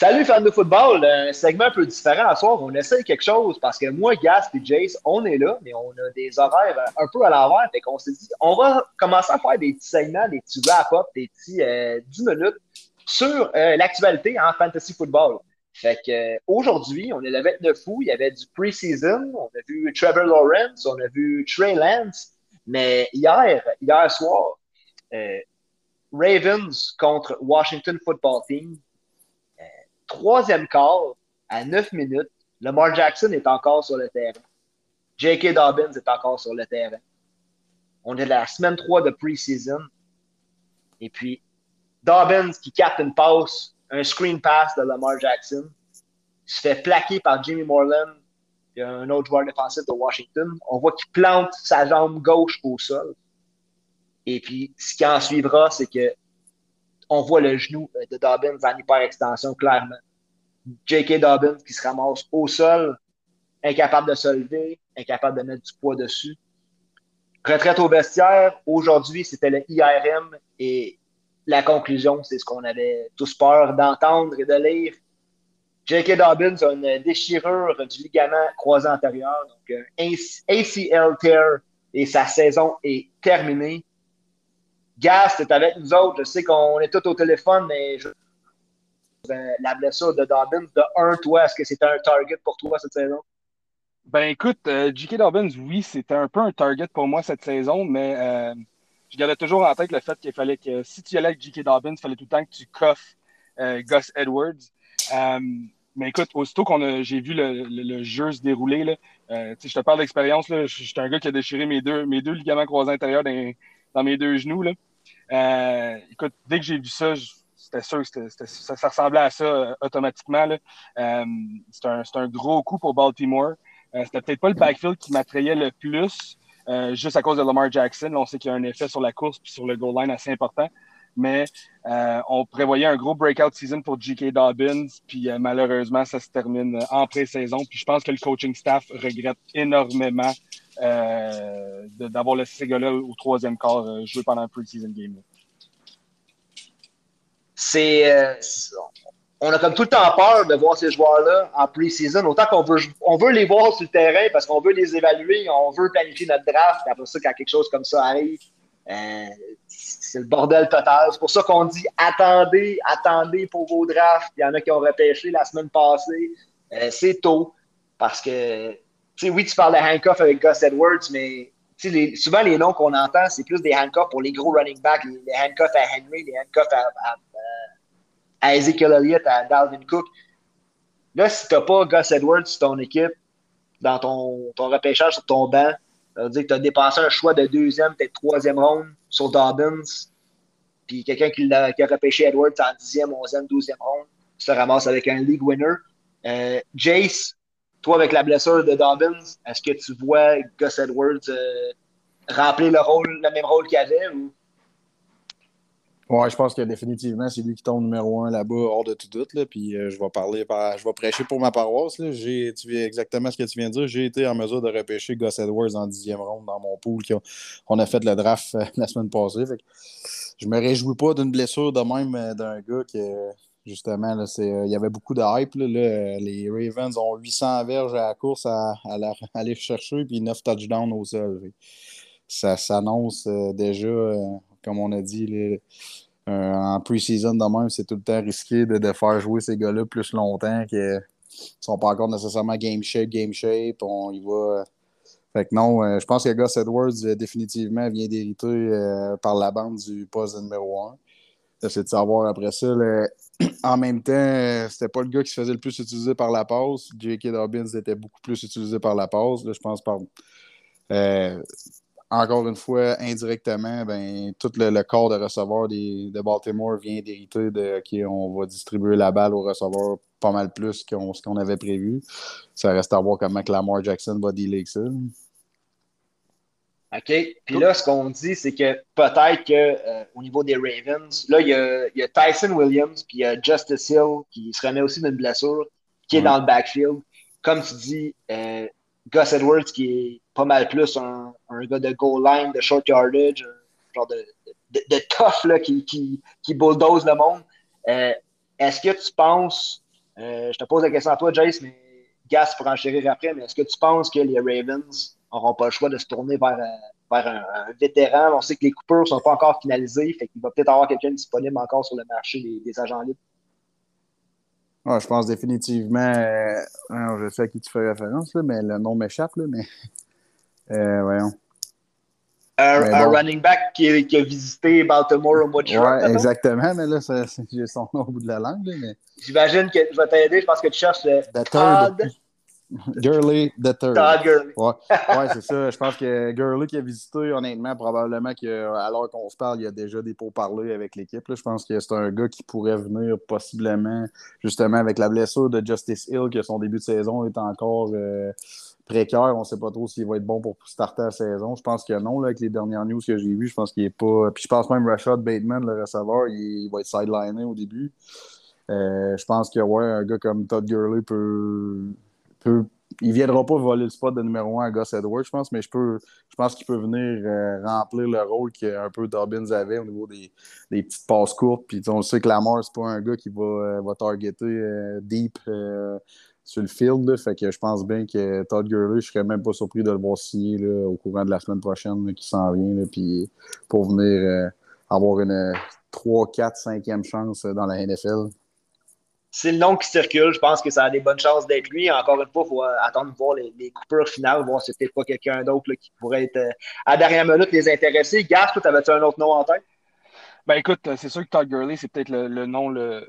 Salut fans de football, un segment un peu différent à soir. On essaye quelque chose parce que moi, Gas et Jace, on est là, mais on a des horaires un peu à l'envers. Fait qu'on s'est dit, on va commencer à faire des petits segments, des petits wrap-up, des petits 10 euh, minutes sur euh, l'actualité en fantasy football. Fait euh, aujourd'hui, on est le 29 août, il y avait du pre-season, on a vu Trevor Lawrence, on a vu Trey Lance, mais hier, hier soir, Ravens contre Washington Football Team, troisième quart, à 9 minutes, Lamar Jackson est encore sur le terrain. J.K. Dobbins est encore sur le terrain. On est la semaine 3 de pre-season. Et puis, Dobbins qui capte une passe, un screen pass de Lamar Jackson, se fait plaquer par Jimmy Morland, et un autre joueur défensif de Washington. On voit qu'il plante sa jambe gauche au sol. Et puis, ce qui en suivra, c'est que on voit le genou de Dobbins en hyper-extension, clairement. J.K. Dobbins qui se ramasse au sol, incapable de se lever, incapable de mettre du poids dessus. Retraite au vestiaire, aujourd'hui, c'était le IRM et la conclusion, c'est ce qu'on avait tous peur d'entendre et de lire. J.K. Dobbins a une déchirure du ligament croisé antérieur, donc un ACL tear, et sa saison est terminée. Gas, c'est avec nous autres. Je sais qu'on est tous au téléphone, mais je... Euh, la blessure de Dobbins, de 1, toi, est-ce que c'était un target pour toi cette saison? Ben écoute, euh, J.K. Dobbins, oui, c'était un peu un target pour moi cette saison, mais euh, je gardais toujours en tête le fait qu'il fallait que si tu allais avec J.K. Dobbins, il fallait tout le temps que tu coffes Gus Edwards. mais écoute, aussitôt qu'on j'ai vu le, jeu se dérouler, là, je te parle d'expérience, je suis un gars qui a déchiré mes deux, mes deux ligaments croisés intérieurs dans, dans mes deux genoux. Là. Euh, écoute, dès que j'ai vu ça, c'était sûr que ça, ressemblait à ça euh, automatiquement. Euh, c'est un, gros coup pour Baltimore. c'était peut-être pas le backfield qui m'attrayait le plus, juste à cause de Lamar Jackson. on sait qu'il y a un effet sur la course puis sur le goal line assez important. Mais on prévoyait un gros breakout season pour J.K. Dobbins, puis malheureusement, ça se termine en pré-saison. Puis je pense que le coaching staff regrette énormément euh, d'avoir laissé ces gars-là au troisième quart euh, jouer pendant un pre-season game. C'est. Euh, on a comme tout le temps peur de voir ces joueurs-là en pre-season. Autant qu'on veut, on veut les voir sur le terrain parce qu'on veut les évaluer, on veut planifier notre draft. Après ça, quand quelque chose comme ça arrive, c'est le bordel total. C'est pour ça qu'on dit attendez, attendez pour vos drafts. Il y en a qui ont repêché la semaine passée. c'est tôt parce que oui, tu parles de handcuff avec Gus Edwards, mais souvent les noms qu'on entend, c'est plus des handcuffs pour les gros running backs, les, handcuffs à Henry, les handcuffs à, Ezekiel Elliott, à Dalvin Cook. Là, si tu n'as pas Gus Edwards sur ton équipe, dans ton, ton repêchage sur ton banc, ça veut dire que tu as dépensé un choix de deuxième, peut-être troisième ronde sur Dobbins, puis quelqu'un qui, a, qui a repêché Edwards en dixième, onzième, douzième ronde, se ramasse avec un league winner. Euh, Jace, toi, avec la blessure de Dobbins, est-ce que tu vois Gus Edwards euh, remplir le rôle, le même rôle qu'il avait ou? Ouais, je pense que définitivement, c'est lui qui tombe numéro un là-bas, hors de tout doute. Là, puis euh, je vais parler je vais prêcher pour ma paroisse. Là. J'ai, tu exactement ce que tu viens de dire. J'ai été en mesure de repêcher Gus Edwards en dixième ronde dans mon pool. On a fait le draft euh, la semaine passée. Fait je me réjouis pas d'une blessure de même d'un gars qui, Justement, euh, il y avait beaucoup de hype. les Ravens ont 800 verges à la course à, aller chercher, puis 9 touchdowns au sol. Ça s'annonce euh, déjà, euh, comme on a dit, en pre-season de même, c'est tout le temps risqué de, faire jouer ces gars-là plus longtemps qu'ils ne sont pas encore nécessairement game shape, game shape. On y va. Fait que non, je pense que Gus Edwards, définitivement, vient d'hériter par la bande du poste numéro 1. C'est de savoir après ça. En même temps, c'était pas le gars qui se faisait le plus utiliser par la passe. J.K. Dobbins était beaucoup plus utilisé par la passe. je pense par. Encore une fois, indirectement, ben, tout le, corps de receveur de Baltimore vient d'hériter de qui on va distribuer la balle au receveur pas mal plus que ce qu'on avait prévu. Ça reste à voir comment Lamar Jackson va dealer avec ça. OK? Puis là, ce qu'on dit, c'est que peut-être qu'au euh, niveau des Ravens, là, il y, a, Tyson Williams, puis il y a Justice Hill qui se remet aussi d'une blessure, qui est dans le backfield. Comme tu dis, euh, Gus Edwards, qui est pas mal plus un, gars de goal line, de short yardage, genre de, tough là, qui, bulldoze le monde. Euh, est-ce que tu penses je te pose la question à toi, Jace, mais Gas pour enchérir après, mais est-ce que tu penses que les Ravens n'auront pas le choix de se tourner vers, vers un, vétéran? On sait que les coupures ne sont pas encore finalisées, fait qu'il va peut-être avoir quelqu'un disponible encore sur le marché des, agents libres. Je pense définitivement, je sais à qui tu fais référence, mais le nom m'échappe, mais voyons. Un, running back qui, a visité Baltimore au mois de juin. Oui, exactement, mais là, j'ai son nom au bout de la langue. Mais... J'imagine que je vais t'aider. Je pense que tu cherches le Todd. Gurley the third. Todd Gurley. Ouais, ouais c'est ça. Je pense que Gurley qui a visité, honnêtement, probablement qu'à l'heure qu'on se parle, il y a déjà des pourparlers avec l'équipe. Je pense que c'est un gars qui pourrait venir possiblement, justement, avec la blessure de Justice Hill, que son début de saison est encore. Euh, précaire. On ne sait pas trop s'il va être bon pour starter la saison. Je pense que non, là, avec les dernières news que j'ai vues. Je pense qu'il n'est pas. Puis je pense même Rashad Bateman, le receveur, il, va être sideliné au début. Euh, je pense que ouais, un gars comme Todd Gurley peut. Il ne viendra pas voler le spot de numéro 1 à Gus Edwards, je pense, mais je, pense qu'il peut venir euh, remplir le rôle qu'un peu Dobbins avait au niveau des, petites passes courtes. Puis on sait que Lamar, c'est pas un gars qui va, euh, targeter deep sur le field. fait que je pense bien que Todd Gurley, je serais même pas surpris de le voir signer au courant de la semaine prochaine qui s'en vient. puis pour venir euh, avoir une 3, 4, 5e chance dans la NFL. C'est le nom qui circule. Je pense que ça a des bonnes chances d'être lui. Encore une fois, il faut euh, attendre de voir les, coupures finales, voir si c'est pas quelqu'un d'autre qui pourrait être euh, à dernière minute les intéresser. Gas, toi, avais-tu un autre nom en tête? Ben écoute, c'est sûr que Todd Gurley, c'est peut-être le, nom le,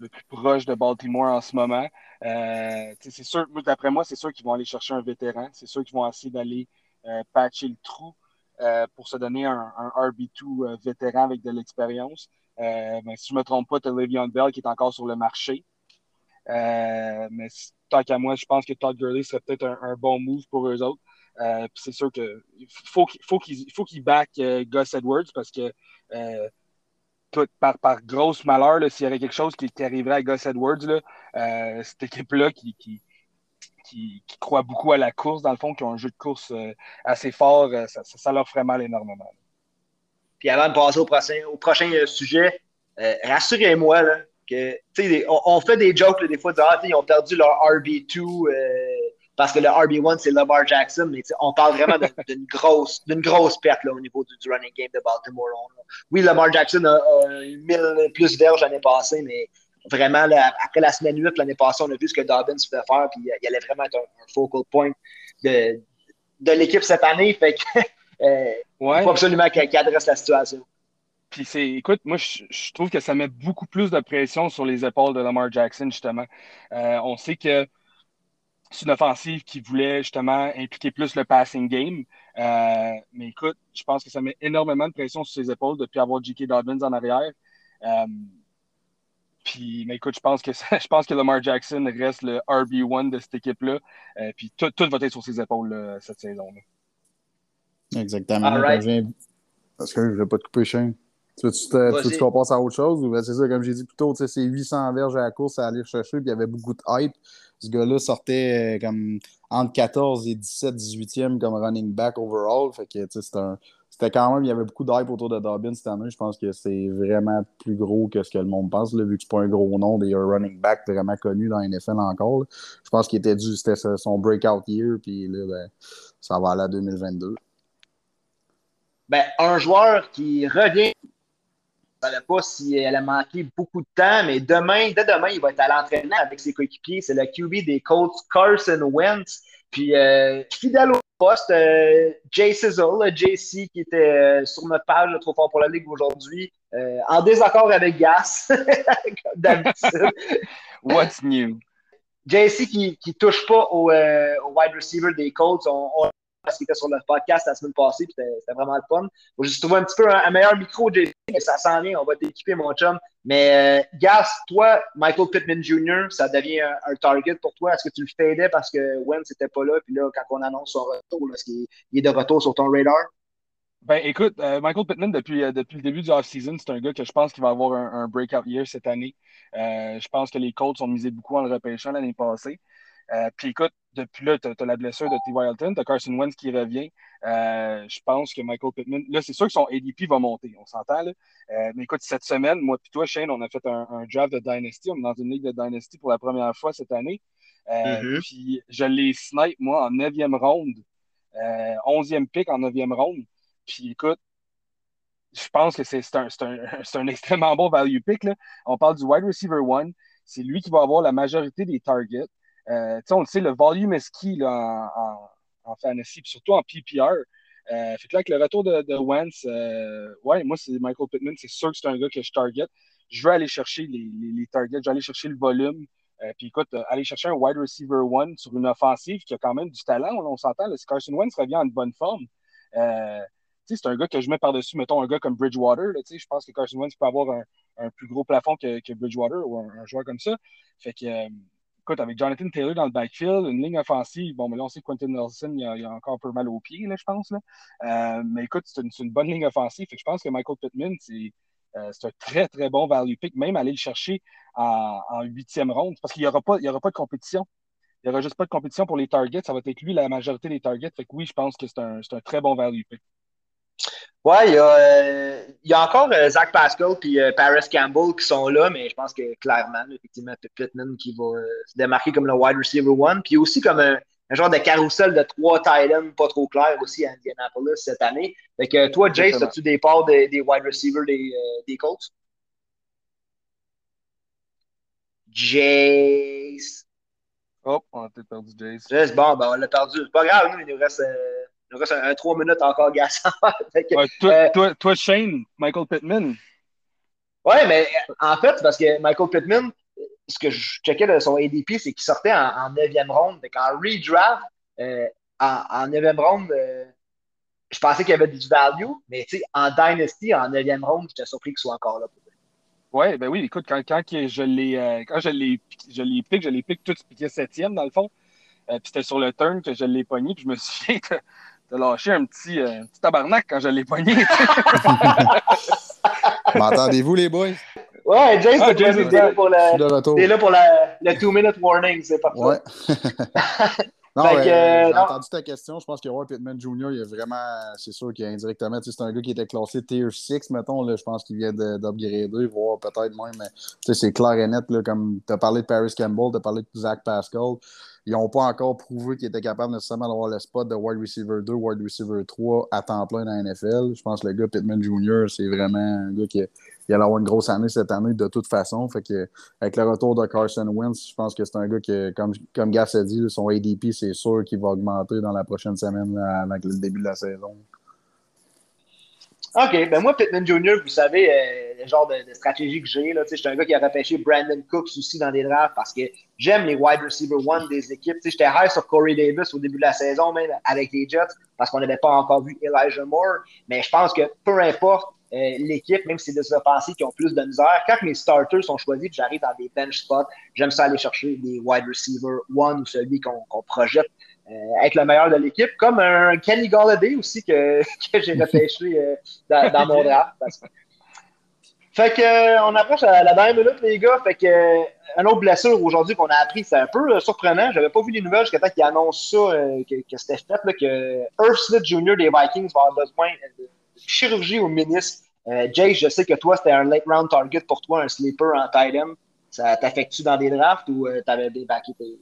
le plus proche de Baltimore en ce moment. Euh, c'est sûr, d'après moi, c'est sûr qu'ils vont aller chercher un vétéran. C'est sûr qu'ils vont essayer d'aller euh, patcher le trou euh, pour se donner un, RB2 vétéran avec de l'expérience. Mais si je ne me trompe pas, tu as Le'Veon Bell qui est encore sur le marché. mais tant qu'à moi, je pense que Todd Gurley serait peut-être un, bon move pour eux autres. c'est sûr qu'il faut qu'ils faut faut qu'ils back Gus Edwards parce que par, par grosse malheur, s'il y avait quelque chose qui, arriverait à Gus Edwards, euh, cette équipe-là qui, qui, qui, croit beaucoup à la course, dans le fond, qui ont un jeu de course euh, assez fort, euh, ça, leur ferait mal énormément. Puis avant de passer au prochain, au prochain sujet, rassurez-moi que on, on, fait des jokes des fois, de, ah, ils ont perdu leur RB2 parce que le RB1, c'est Lamar Jackson, mais on parle vraiment d'une grosse, d'une grosse perte là, au niveau du, running game de Baltimore. oui, Lamar Jackson a, eu 1000 plus verges l'année passée, mais vraiment, après la semaine 8, l'année passée, on a vu ce que Dobbins pouvait faire, puis il allait vraiment être un, focal point de, de l'équipe cette année. Fait que, euh, il faut absolument qu'il adresse la situation. Puis c'est, écoute, moi, je, trouve que ça met beaucoup plus de pression sur les épaules de Lamar Jackson, justement. Euh, on sait que c'est une offensive qui voulait justement impliquer plus le passing game. Euh, mais écoute, je pense que ça met énormément de pression sur ses épaules depuis avoir J.K. Dobbins en arrière. Euh, puis, mais écoute, je pense que je pense que Lamar Jackson reste le RB1 de cette équipe-là. Puis tout, tout, va être sur ses épaules cette saison-là. Exactement. Parce que je ne vais pas te couper, Shane. Tu veux-tu qu'on passe à autre chose? Ou ben, c'est ça, comme j'ai dit plus tôt, c'est 800 verges à la course à aller chercher, puis il y avait beaucoup de hype. Ce gars-là sortait euh, comme entre 14 et 17, 18e comme running back overall. Fait que c'était quand même, il y avait beaucoup d'hype autour de Dobbins cette année. Je pense que c'est vraiment plus gros que ce que le monde pense, vu que c'est pas un gros nom des running back vraiment connu dans la NFL encore. Je pense qu'il était dû, c'était son breakout year, puis là, ben, ça va aller à 2022. Ben, un joueur qui revient ne savais pas si elle a manqué beaucoup de temps, mais demain, dès demain, il va être à l'entraînement avec ses coéquipiers. C'est le QB des Colts, Carson Wentz. Puis, euh, fidèle au poste, euh, Jay Sizzle, JC, qui était euh, sur notre page, trop fort pour la Ligue aujourd'hui, en désaccord avec Gas, comme d'habitude. What's new? JC qui ne touche pas au, wide receiver des Colts. on parce qu'il était sur le podcast la semaine passée, puis c'était vraiment le fun. Faut juste trouver un petit peu un, meilleur micro, JC, mais ça s'en vient, on va t'équiper, mon chum. Mais euh, Gas, toi, Michael Pittman Jr., ça devient un, target pour toi. Est-ce que tu le fadais parce que Wentz n'était pas là, puis là, quand on annonce son retour, est-ce qu'il est de retour sur ton radar? Ben écoute, euh, Michael Pittman, depuis, euh, depuis le début du off-season, c'est un gars que je pense qu'il va avoir un, breakout year cette année. je pense que les Colts ont misé beaucoup en le repêchant l'année passée. puis écoute, depuis là, tu as, la blessure de T. Wilton, tu as Carson Wentz qui revient. Euh, je pense que Michael Pittman, là, c'est sûr que son ADP va monter, on s'entend. Là. Euh, mais écoute, cette semaine, moi et toi, Shane, on a fait un, draft de Dynasty. On est dans une ligue de Dynasty pour la première fois cette année. Euh, mm-hmm. Puis je l'ai snipe, moi, en 9e ronde, 11e pick en 9e ronde. Puis écoute, je pense que c'est un, un, un, extrêmement bon value pick. Là. On parle du wide receiver one. C'est lui qui va avoir la majorité des targets. Euh, on le sait, le volume est key là, en, en, fantasy, puis surtout en PPR. Euh, fait que là, avec le retour de, de Wentz, euh, ouais, moi, c'est Michael Pittman, c'est sûr que c'est un gars que je target. Je veux aller chercher les, les, targets, je veux aller chercher le volume. Euh, puis écoute, aller chercher un wide receiver one sur une offensive qui a quand même du talent, on, s'entend. Si Carson Wentz revient en bonne forme, c'est un gars que je mets par-dessus, mettons, un gars comme Bridgewater. Je pense que Carson Wentz peut avoir un, un plus gros plafond que, que Bridgewater ou un, joueur comme ça. Fait que, écoute, avec Jonathan Taylor dans le backfield, une ligne offensive, bon, mais là, on sait que Quentin Nelson, il a, encore un peu mal aux pieds, là, je pense. Euh, mais écoute, c'est une, bonne ligne offensive. Fait je pense que Michael Pittman, c'est. Euh, c'est un très, très bon value pick, même aller le chercher en huitième ronde, parce qu'il n'y aura, pas, aura pas de compétition. Il n'y aura juste pas de compétition pour les targets. Ça va être lui la majorité des targets. Fait oui, je pense que c'est un, un, très bon value pick. Ouais, il y, a, euh, il y a encore euh, Zach Pascal et euh, Paris Campbell qui sont là, mais je pense que clairement, effectivement, Pittman qui va se démarquer comme le wide receiver one. Puis aussi comme un, genre de carrousel de trois Titans pas trop clair aussi à Indianapolis cette année. Fait que toi, Jace, as-tu des parts des, des wide receivers des, des Colts? Jace. Oh, on a peut-être perdu Jace. Jace, bon, ben on l'a perdu. C'est pas grave, nous, il nous reste. Il reste un, 3 minutes encore gassant. ouais, toi, euh, toi, toi, Shane, Michael Pittman. Ouais, mais en fait, parce que Michael Pittman, ce que je checkais de son ADP, c'est qu'il sortait en, 9e ronde. Donc en redraft, euh, en, 9e ronde, euh, je pensais qu'il y avait du value, mais en Dynasty, en 9e ronde, j'étais surpris qu'il soit encore là. Ouais, ben oui, écoute, quand, quand je l'ai euh, quand je l'ai je l'ai piqué, je l'ai piqué tout piqué septième dans le fond. Euh, puis c'était sur le turn que je l'ai pogné, puis je me souviens de lâcher un petit, euh, petit tabarnak quand je l'ai pogné. M'entendez-vous, les boys? Ouais, James, ah, James est là pour, le, là pour la, le two-minute warning, c'est parfait. Ouais. non, euh, j'ai entendu ta question. Je pense que Roy Pittman Jr., il a vraiment, c'est sûr qu'il a indirectement, c'est un gars qui était classé Tier 6, mettons. Là, je pense qu'il vient d'upgrader, voire peut-être même, mais c'est clair et net. Là, comme tu as parlé de Paris Campbell, tu as parlé de Zach Pascal ils n'ont pas encore prouvé qu'ils étaient capables nécessairement d'avoir le spot de wide receiver 2, wide receiver 3 à temps plein dans la NFL. Je pense que le gars Pittman Jr., c'est vraiment un gars qui, qui allait avoir une grosse année cette année de toute façon. Fait que, avec le retour de Carson Wentz, je pense que c'est un gars qui, comme, comme Gas a dit, son ADP, c'est sûr qu'il va augmenter dans la prochaine semaine avec le début de la saison. OK, ben moi, Pittman Jr., vous savez euh, le genre de, stratégie que j'ai. Je suis un gars qui a repêché Brandon Cooks aussi dans des drafts parce que j'aime les wide receiver one des équipes. J'étais high sur Corey Davis au début de la saison, même avec les Jets, parce qu'on n'avait pas encore vu Elijah Moore. Mais je pense que peu importe euh, l'équipe, même si c'est des offensives qui ont plus de misère, quand mes starters sont choisis, j'arrive dans des bench spots, j'aime ça aller chercher des wide receiver one ou celui qu'on projette euh, être le meilleur de l'équipe, comme un Kenny Galladay aussi que, que j'ai repêché euh, dans, mon draft. Fait que on approche à la dernière minute, les gars. Fait que un autre blessure aujourd'hui qu'on a appris, c'est un peu surprenant. J'avais pas vu les nouvelles jusqu'à temps qu'ils annoncent ça, que, c'était fait, là, que Earth Smith Jr. des Vikings va avoir besoin chirurgie au ministre. Jay, je sais que toi, c'était un late round target pour toi, un sleeper en tight end. Ça t'affecte-tu dans des drafts ou t'avais débacké tes,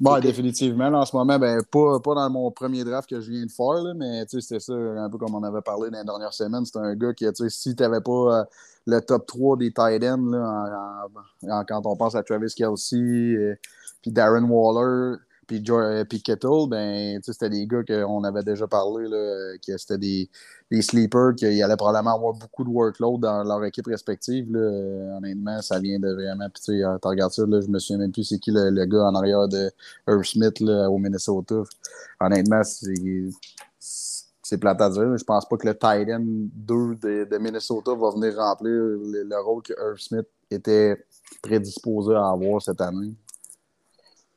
Bon, définitivement. en ce moment, ben, pas, pas dans mon premier draft que je viens de faire, là, mais c'était ça, un peu comme on avait parlé dans les dernières semaines. C'était un gars qui, si tu n'avais pas euh, le top 3 des tight ends, quand on pense à Travis Kelsey, et, puis Darren Waller, puis, euh, puis Kettle, ben, c'était des gars qu'on avait déjà parlé, là, que c'était des, sleepers, qui allaient probablement avoir beaucoup de workload dans leur équipe respective. Là. Honnêtement, ça vient de vraiment. Puis, tu regardes ça, là, je me souviens même plus c'est qui le, gars en arrière de Irv Smith au Minnesota. Honnêtement, c'est. C'est plate à dire. Je pense pas que le tight end 2 de, Minnesota va venir remplir le, rôle que Irv Smith était prédisposé à avoir cette année.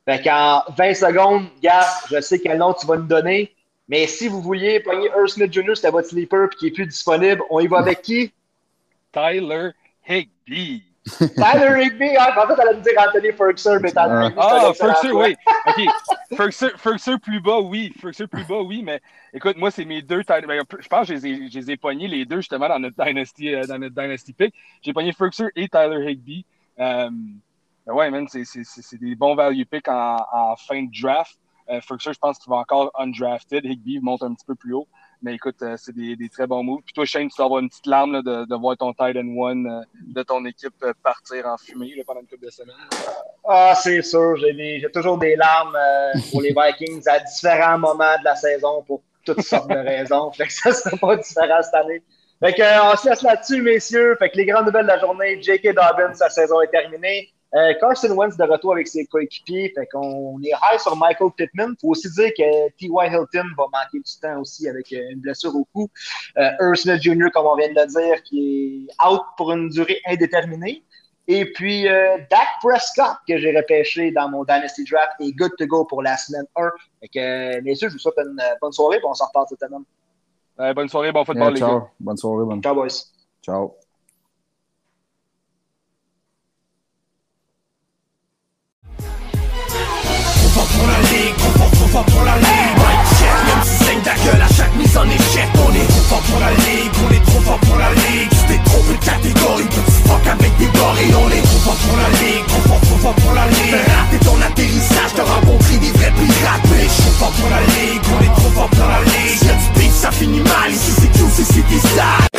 Fait qu'en 20 secondes, gars, je sais quel nom tu vas nous donner, mais si vous vouliez pogner Earl Smith Jr., c'était votre sleeper puis qui est plus disponible, on y va avec qui? Tyler Higby. Tyler Higby, hein, en fait, elle allait me dire Anthony Ferguson, mais Tyler Higby. Ah, Ferguson, oui. OK. Ferguson, plus bas, oui. Ferguson plus bas, oui, mais écoute, moi, c'est mes deux. Ben, je pense que je les, ai, je les ai pognés les deux, justement, dans notre Dynasty, euh, dans notre Dynasty Pick. J'ai pogné Ferguson et Tyler Higby. Euh, ben ouais, man, c'est des bons value picks en, en fin de draft. Euh, je pense qu'il va encore undrafted. Higby monte un petit peu plus haut. Mais écoute, euh, c'est des, des, très bons moves. Puis toi, Shane, tu dois avoir une petite larme là, de, de, voir ton Titan One euh, de ton équipe euh, partir en fumée là, pendant une couple de semaines. Ah, c'est sûr. J'ai toujours des larmes pour les Vikings à différents moments de la saison pour toutes sortes de raisons. Fait que ça sera pas différent cette année. Fait que, on se laisse là-dessus, messieurs. Fait que les grandes nouvelles de la journée, J.K. Dobbins, sa saison est terminée. Euh, Carson Wentz de retour avec ses coéquipiers. Fait qu'on est high sur Michael Pittman. Faut aussi dire que T.Y. Hilton va manquer du temps aussi avec euh, une blessure au cou. Euh, Earl Smith Jr., comme on vient de le dire, qui est out pour une durée indéterminée. Et puis, euh, Dak Prescott, que j'ai repêché dans mon Dynasty Draft, est good to go pour la semaine 1. Fait que, messieurs, je vous souhaite une bonne soirée, et on s'en reparle cette semaine. bonne soirée, bon football, yeah, ciao. Bonne soirée, bonne. Ciao, boys. Ciao. pour la ligue, on est trop fort pour la ligue. T'es trop peu de catégorie, petit fuck avec des gorilles On est trop fort pour la ligue, trop fort, trop fort pour la ligue. Raté ton atterrissage, t'auras compris des vrais pirates Mais je trop fort pour la ligue, on est trop fort pour la ligue. Si y'a du ça finit mal, ici c'est tout, ici c'est des